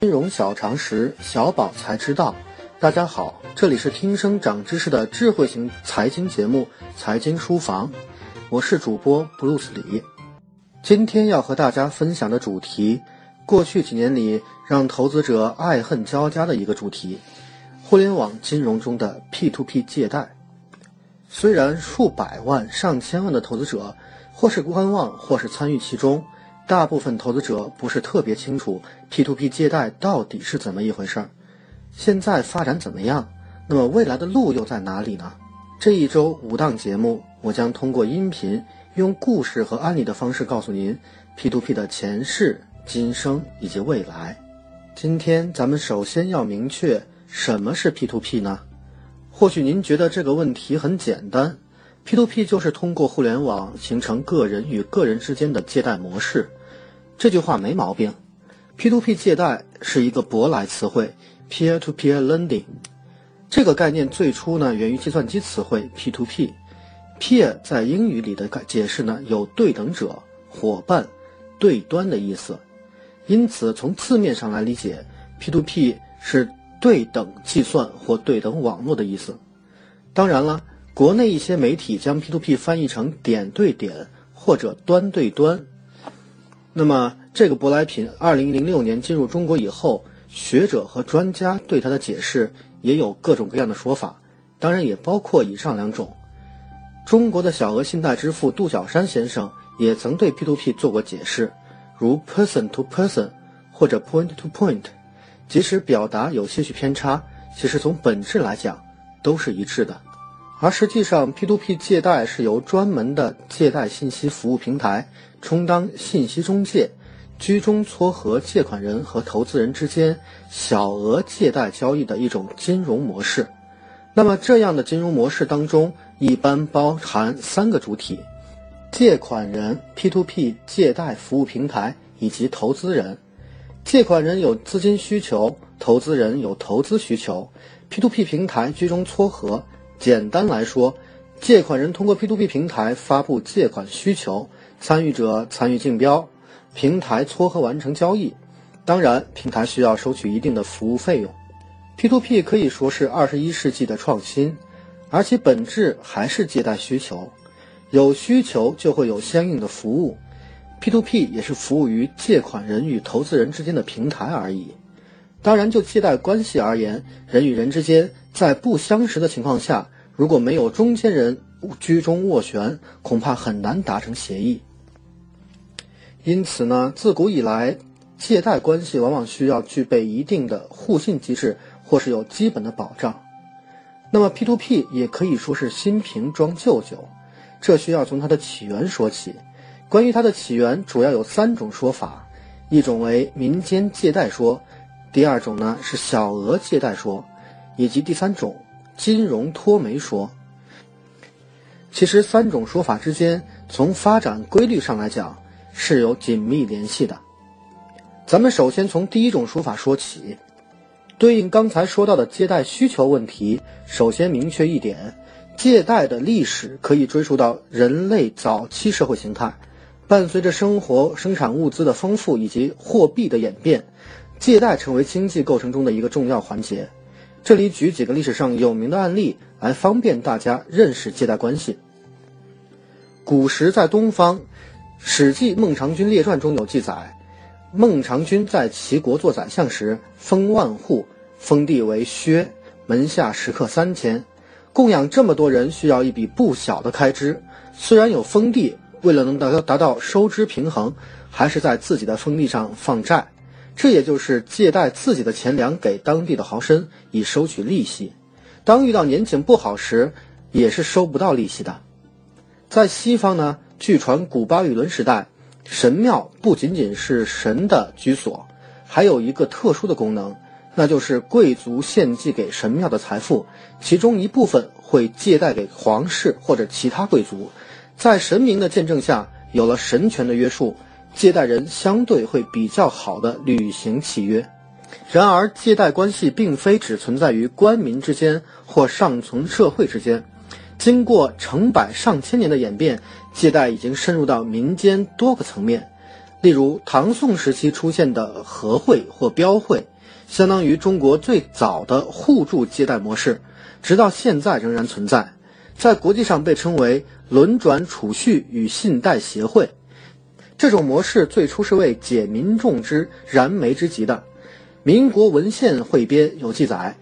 金融小常识，小宝才知道。大家好，这里是听声长知识的智慧型财经节目《财经书房》，我是主播布鲁斯李。今天要和大家分享的主题，过去几年里让投资者爱恨交加的一个主题——互联网金融中的 P2P 借贷。虽然数百万、上千万的投资者或是观望，或是参与其中。大部分投资者不是特别清楚 P2P 借贷到底是怎么一回事儿，现在发展怎么样？那么未来的路又在哪里呢？这一周五档节目，我将通过音频，用故事和案例的方式告诉您 P2P 的前世、今生以及未来。今天咱们首先要明确什么是 P2P 呢？或许您觉得这个问题很简单，P2P 就是通过互联网形成个人与个人之间的借贷模式。这句话没毛病，P2P 借贷是一个舶来词汇，peer-to-peer lending。这个概念最初呢源于计算机词汇 P2P。peer 在英语里的解释呢有对等者、伙伴、对端的意思，因此从字面上来理解，P2P 是对等计算或对等网络的意思。当然了，国内一些媒体将 P2P 翻译成点对点或者端对端。那么，这个舶来品，二零零六年进入中国以后，学者和专家对它的解释也有各种各样的说法，当然也包括以上两种。中国的小额信贷之父杜小山先生也曾对 P2P 做过解释，如 person to person 或者 point to point，即使表达有些许偏差，其实从本质来讲都是一致的。而实际上，P2P 借贷是由专门的借贷信息服务平台。充当信息中介，居中撮合借款人和投资人之间小额借贷交易的一种金融模式。那么，这样的金融模式当中，一般包含三个主体：借款人、P2P 借贷服务平台以及投资人。借款人有资金需求，投资人有投资需求，P2P 平台居中撮合。简单来说，借款人通过 P2P 平台发布借款需求。参与者参与竞标，平台撮合完成交易，当然，平台需要收取一定的服务费用。P2P 可以说是二十一世纪的创新，而其本质还是借贷需求，有需求就会有相应的服务。P2P 也是服务于借款人与投资人之间的平台而已。当然，就借贷关系而言，人与人之间在不相识的情况下，如果没有中间人居中斡旋，恐怕很难达成协议。因此呢，自古以来，借贷关系往往需要具备一定的互信机制，或是有基本的保障。那么 P2P 也可以说是新瓶装旧酒，这需要从它的起源说起。关于它的起源，主要有三种说法：一种为民间借贷说，第二种呢是小额借贷说，以及第三种金融托媒说。其实三种说法之间，从发展规律上来讲。是有紧密联系的。咱们首先从第一种说法说起，对应刚才说到的借贷需求问题，首先明确一点，借贷的历史可以追溯到人类早期社会形态。伴随着生活生产物资的丰富以及货币的演变，借贷成为经济构成中的一个重要环节。这里举几个历史上有名的案例来方便大家认识借贷关系。古时在东方。《史记·孟尝君列传》中有记载，孟尝君在齐国做宰相时，封万户，封地为薛，门下食客三千，供养这么多人需要一笔不小的开支。虽然有封地，为了能达到达到收支平衡，还是在自己的封地上放债，这也就是借贷自己的钱粮给当地的豪绅，以收取利息。当遇到年景不好时，也是收不到利息的。在西方呢？据传，古巴比伦时代，神庙不仅仅是神的居所，还有一个特殊的功能，那就是贵族献祭给神庙的财富，其中一部分会借贷给皇室或者其他贵族，在神明的见证下，有了神权的约束，借贷人相对会比较好的履行契约。然而，借贷关系并非只存在于官民之间或上层社会之间。经过成百上千年的演变，借贷已经深入到民间多个层面。例如唐宋时期出现的和会或标会，相当于中国最早的互助借贷模式，直到现在仍然存在，在国际上被称为轮转储蓄与信贷协会。这种模式最初是为解民众之燃眉之急的。民国文献汇编有记载：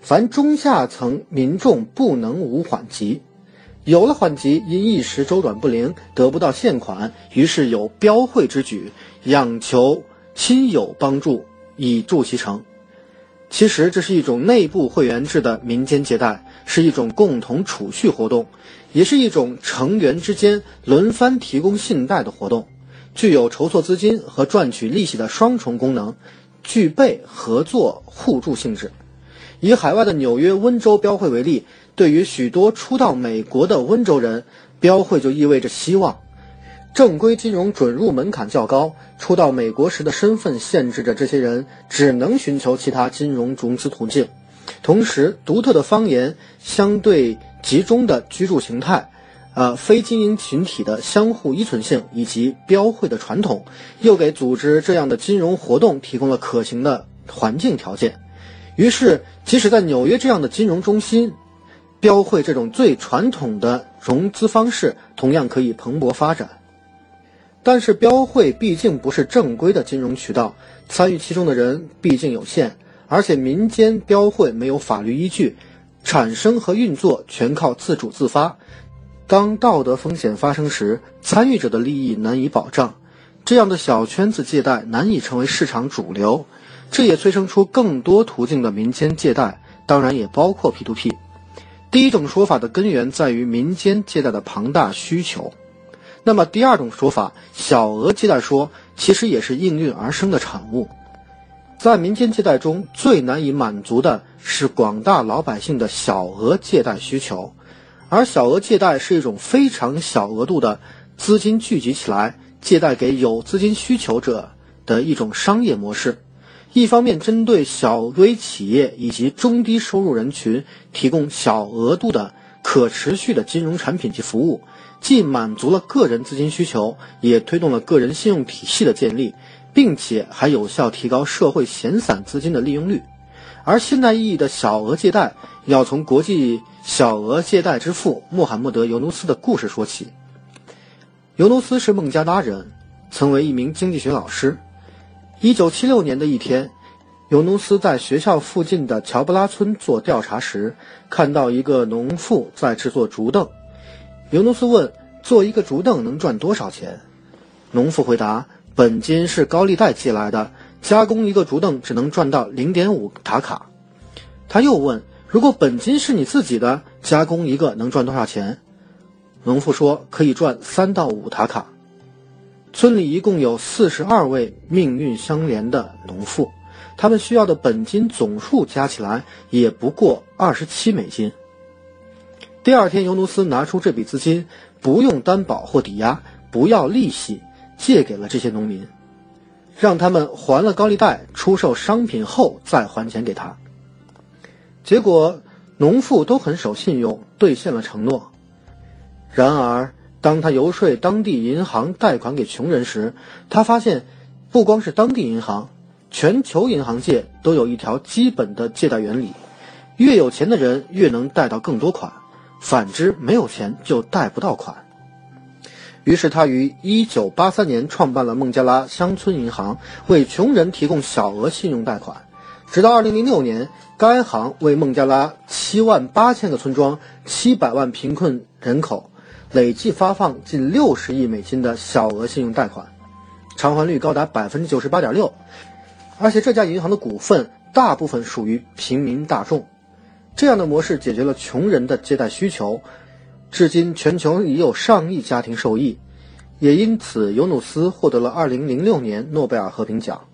凡中下层民众不能无缓急，有了缓急，因一时周转不灵，得不到现款，于是有标会之举，仰求亲友帮助，以助其成。其实这是一种内部会员制的民间借贷，是一种共同储蓄活动，也是一种成员之间轮番提供信贷的活动。具有筹措资金和赚取利息的双重功能，具备合作互助性质。以海外的纽约温州标会为例，对于许多初到美国的温州人，标会就意味着希望。正规金融准入门槛较高，初到美国时的身份限制着这些人只能寻求其他金融融资途径。同时，独特的方言、相对集中的居住形态。呃，非经营群体的相互依存性以及标会的传统，又给组织这样的金融活动提供了可行的环境条件。于是，即使在纽约这样的金融中心，标会这种最传统的融资方式同样可以蓬勃发展。但是，标会毕竟不是正规的金融渠道，参与其中的人毕竟有限，而且民间标会没有法律依据，产生和运作全靠自主自发。当道德风险发生时，参与者的利益难以保障，这样的小圈子借贷难以成为市场主流，这也催生出更多途径的民间借贷，当然也包括 P2P。第一种说法的根源在于民间借贷的庞大需求，那么第二种说法小额借贷说其实也是应运而生的产物。在民间借贷中最难以满足的是广大老百姓的小额借贷需求。而小额借贷是一种非常小额度的资金聚集起来，借贷给有资金需求者的一种商业模式。一方面针对小微企业以及中低收入人群提供小额度的可持续的金融产品及服务，既满足了个人资金需求，也推动了个人信用体系的建立，并且还有效提高社会闲散资金的利用率。而现代意义的小额借贷，要从国际小额借贷之父穆罕默德·尤努斯的故事说起。尤努斯是孟加拉人，曾为一名经济学老师。1976年的一天，尤努斯在学校附近的乔布拉村做调查时，看到一个农妇在制作竹凳。尤努斯问：“做一个竹凳能赚多少钱？”农妇回答：“本金是高利贷借来的。”加工一个竹凳只能赚到零点五塔卡。他又问：“如果本金是你自己的，加工一个能赚多少钱？”农妇说：“可以赚三到五塔卡。”村里一共有四十二位命运相连的农妇，他们需要的本金总数加起来也不过二十七美金。第二天，尤努斯拿出这笔资金，不用担保或抵押，不要利息，借给了这些农民。让他们还了高利贷，出售商品后再还钱给他。结果，农妇都很守信用，兑现了承诺。然而，当他游说当地银行贷款给穷人时，他发现，不光是当地银行，全球银行界都有一条基本的借贷原理：越有钱的人越能贷到更多款，反之，没有钱就贷不到款。于是他于1983年创办了孟加拉乡村银行，为穷人提供小额信用贷款。直到2006年，该行为孟加拉7万8千个村庄、700万贫困人口，累计发放近60亿美金的小额信用贷款，偿还率高达98.6%。而且这家银行的股份大部分属于平民大众。这样的模式解决了穷人的借贷需求。至今，全球已有上亿家庭受益，也因此，尤努斯获得了2006年诺贝尔和平奖。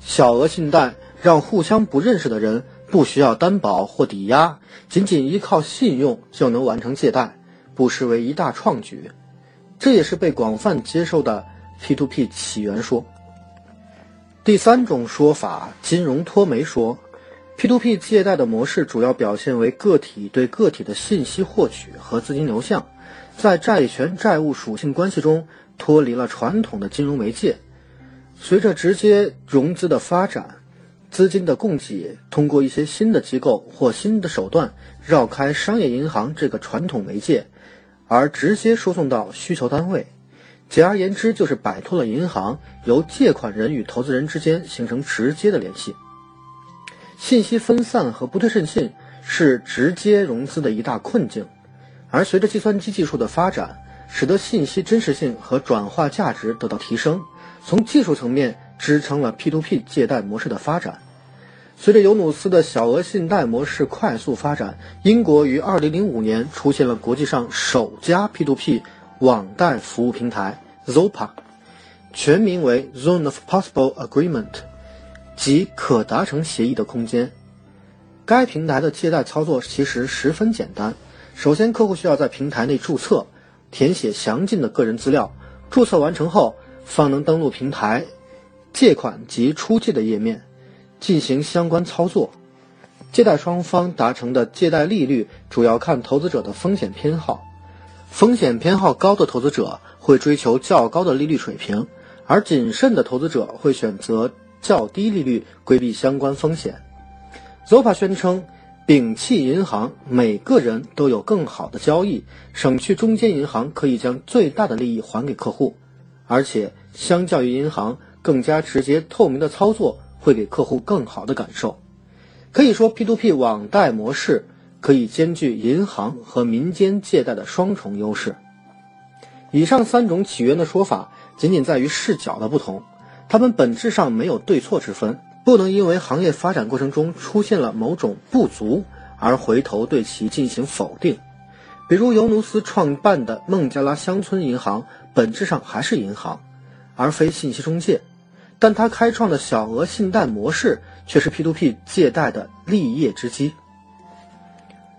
小额信贷让互相不认识的人不需要担保或抵押，仅仅依靠信用就能完成借贷，不失为一大创举。这也是被广泛接受的 P2P 起源说。第三种说法，金融脱媒说。P2P 借贷的模式主要表现为个体对个体的信息获取和资金流向，在债权债务属性关系中，脱离了传统的金融媒介。随着直接融资的发展，资金的供给通过一些新的机构或新的手段绕开商业银行这个传统媒介，而直接输送到需求单位。简而言之，就是摆脱了银行，由借款人与投资人之间形成直接的联系。信息分散和不对称性是直接融资的一大困境，而随着计算机技术的发展，使得信息真实性和转化价值得到提升，从技术层面支撑了 P2P 借贷模式的发展。随着尤努斯的小额信贷模式快速发展，英国于2005年出现了国际上首家 P2P。网贷服务平台 Zopa，全名为 Zone of Possible Agreement，即可达成协议的空间。该平台的借贷操作其实十分简单。首先，客户需要在平台内注册，填写详尽的个人资料。注册完成后，方能登录平台借款及出借的页面，进行相关操作。借贷双方达成的借贷利率主要看投资者的风险偏好。风险偏好高的投资者会追求较高的利率水平，而谨慎的投资者会选择较低利率，规避相关风险。Zopa 宣称，摒弃银行，每个人都有更好的交易，省去中间银行可以将最大的利益还给客户，而且相较于银行，更加直接透明的操作会给客户更好的感受。可以说，P2P 网贷模式。可以兼具银行和民间借贷的双重优势。以上三种起源的说法，仅仅在于视角的不同，它们本质上没有对错之分，不能因为行业发展过程中出现了某种不足而回头对其进行否定。比如尤努斯创办的孟加拉乡村银行，本质上还是银行，而非信息中介，但他开创的小额信贷模式却是 P2P 借贷的立业之基。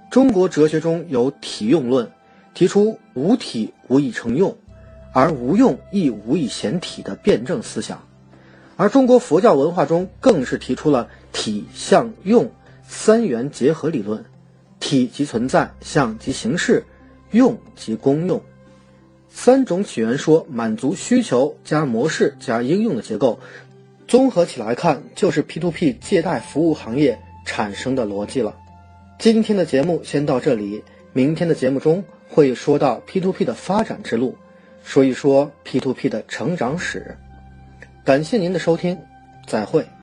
中国哲学中有体用论，提出无体无以成用，而无用亦无以显体的辩证思想；而中国佛教文化中更是提出了体、相、用三元结合理论，体即存在，相即形式，用即功用。三种起源说满足需求加模式加应用的结构，综合起来看，就是 P2P 借贷服务行业产生的逻辑了。今天的节目先到这里，明天的节目中会说到 P2P 的发展之路，说一说 P2P 的成长史。感谢您的收听，再会。